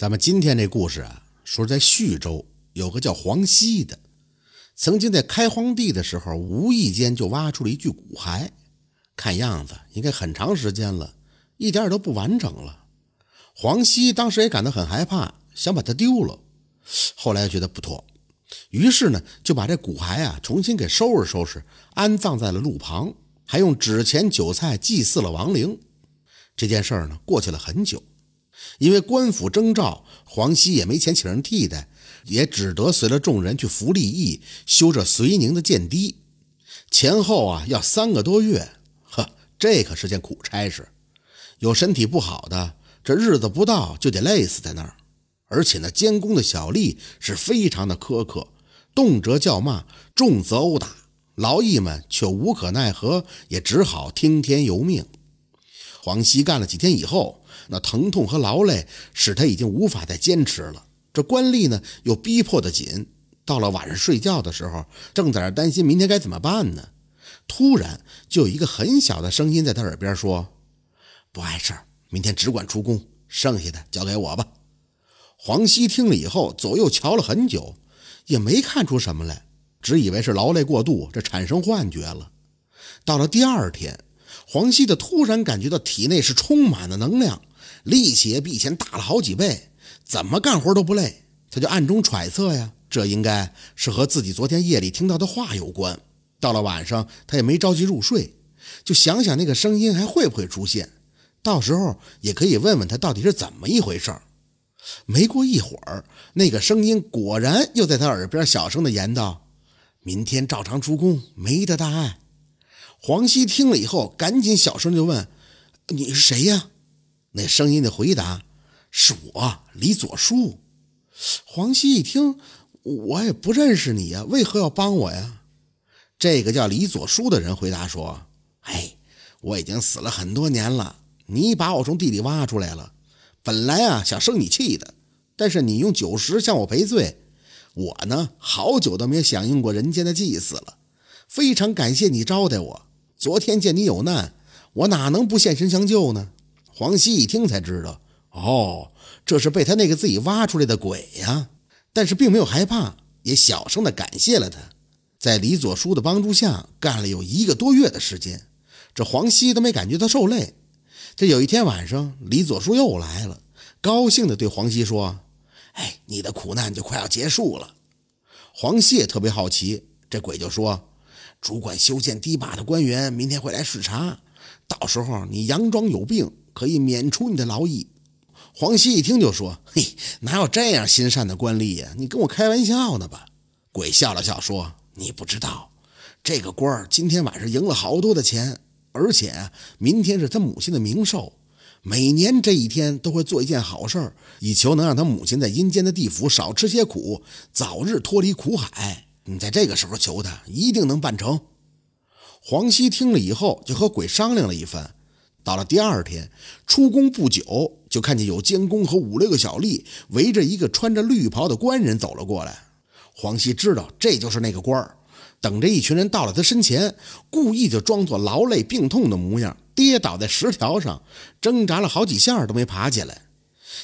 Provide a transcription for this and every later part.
咱们今天这故事啊，说在徐州有个叫黄熙的，曾经在开荒地的时候，无意间就挖出了一具骨骸，看样子应该很长时间了，一点都不完整了。黄熙当时也感到很害怕，想把它丢了，后来又觉得不妥，于是呢就把这骨骸啊重新给收拾收拾，安葬在了路旁，还用纸钱酒菜祭祀了亡灵。这件事儿呢过去了很久。因为官府征召，黄熙也没钱请人替代，也只得随了众人去服利益，修这绥宁的建堤，前后啊要三个多月，呵，这可是件苦差事。有身体不好的，这日子不到就得累死在那儿。而且那监工的小吏是非常的苛刻，动辄叫骂，重则殴打，劳役们却无可奈何，也只好听天由命。黄熙干了几天以后，那疼痛和劳累使他已经无法再坚持了。这官吏呢又逼迫得紧，到了晚上睡觉的时候，正在那担心明天该怎么办呢。突然就有一个很小的声音在他耳边说：“不碍事儿，明天只管出宫，剩下的交给我吧。”黄熙听了以后，左右瞧了很久，也没看出什么来，只以为是劳累过度，这产生幻觉了。到了第二天。黄熙的突然感觉到体内是充满了能量，力气也比以前大了好几倍，怎么干活都不累。他就暗中揣测呀，这应该是和自己昨天夜里听到的话有关。到了晚上，他也没着急入睡，就想想那个声音还会不会出现，到时候也可以问问他到底是怎么一回事。没过一会儿，那个声音果然又在他耳边小声的言道：“明天照常出工，没得大碍。”黄熙听了以后，赶紧小声就问：“你是谁呀？”那声音的回答：“是我，李左书。”黄熙一听：“我也不认识你呀，为何要帮我呀？”这个叫李左书的人回答说：“哎，我已经死了很多年了，你把我从地里挖出来了，本来啊想生你气的，但是你用酒食向我赔罪，我呢好久都没有享用过人间的祭祀了，非常感谢你招待我。”昨天见你有难，我哪能不现身相救呢？黄熙一听才知道，哦，这是被他那个自己挖出来的鬼呀！但是并没有害怕，也小声的感谢了他。在李左书的帮助下，干了有一个多月的时间，这黄熙都没感觉到受累。这有一天晚上，李左书又来了，高兴的对黄熙说：“哎，你的苦难就快要结束了。”黄熙也特别好奇，这鬼就说。主管修建堤坝的官员明天会来视察，到时候你佯装有病，可以免除你的劳役。黄熙一听就说：“嘿，哪有这样心善的官吏呀？你跟我开玩笑呢吧？”鬼笑了笑说：“你不知道，这个官儿今天晚上赢了好多的钱，而且明天是他母亲的冥寿，每年这一天都会做一件好事，以求能让他母亲在阴间的地府少吃些苦，早日脱离苦海。”你在这个时候求他，一定能办成。黄熙听了以后，就和鬼商量了一番。到了第二天出宫不久，就看见有监工和五六个小吏围着一个穿着绿袍的官人走了过来。黄熙知道这就是那个官儿，等着一群人到了他身前，故意就装作劳累病痛的模样，跌倒在石条上，挣扎了好几下都没爬起来。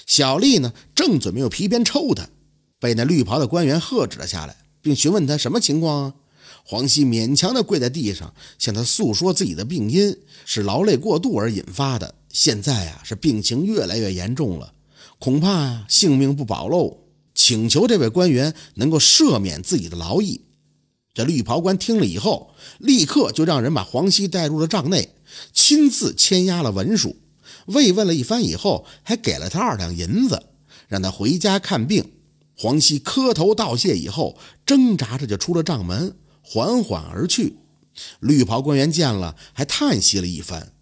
小吏呢，正准备用皮鞭抽他，被那绿袍的官员喝止了下来。并询问他什么情况啊？黄熙勉强地跪在地上，向他诉说自己的病因是劳累过度而引发的。现在啊，是病情越来越严重了，恐怕啊性命不保喽。请求这位官员能够赦免自己的劳役。这绿袍官听了以后，立刻就让人把黄熙带入了帐内，亲自签押了文书，慰问了一番以后，还给了他二两银子，让他回家看病。黄熙磕头道谢以后，挣扎着就出了帐门，缓缓而去。绿袍官员见了，还叹息了一番。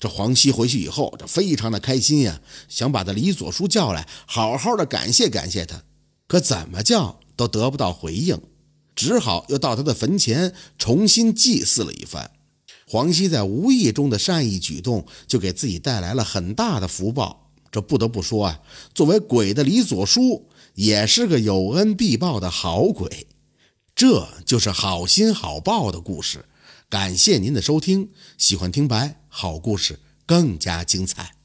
这黄熙回去以后，这非常的开心呀，想把他李左书叫来，好好的感谢感谢他。可怎么叫都得不到回应，只好又到他的坟前重新祭祀了一番。黄熙在无意中的善意举动，就给自己带来了很大的福报。这不得不说啊，作为鬼的李左书。也是个有恩必报的好鬼，这就是好心好报的故事。感谢您的收听，喜欢听白好故事更加精彩。